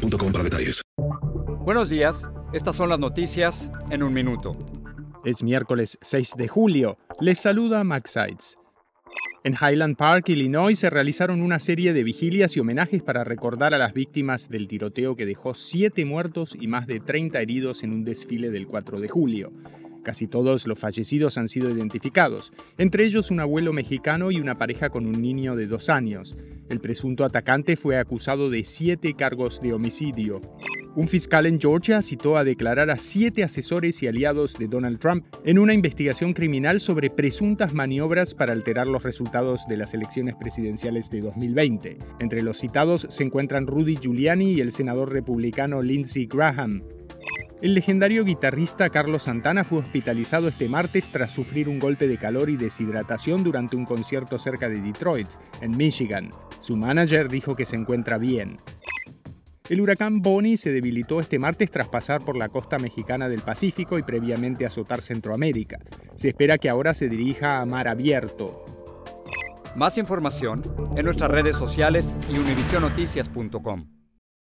boostmobile.com para detalles. Buenos días, estas son las noticias en un minuto. Es miércoles 6 de julio. Les saluda Max Sides. En Highland Park, Illinois, se realizaron una serie de vigilias y homenajes para recordar a las víctimas del tiroteo que dejó 7 muertos y más de 30 heridos en un desfile del 4 de julio. Casi todos los fallecidos han sido identificados, entre ellos un abuelo mexicano y una pareja con un niño de dos años. El presunto atacante fue acusado de siete cargos de homicidio. Un fiscal en Georgia citó a declarar a siete asesores y aliados de Donald Trump en una investigación criminal sobre presuntas maniobras para alterar los resultados de las elecciones presidenciales de 2020. Entre los citados se encuentran Rudy Giuliani y el senador republicano Lindsey Graham. El legendario guitarrista Carlos Santana fue hospitalizado este martes tras sufrir un golpe de calor y deshidratación durante un concierto cerca de Detroit, en Michigan. Su manager dijo que se encuentra bien. El huracán Bonnie se debilitó este martes tras pasar por la costa mexicana del Pacífico y previamente azotar Centroamérica. Se espera que ahora se dirija a mar abierto. Más información en nuestras redes sociales y univisionoticias.com.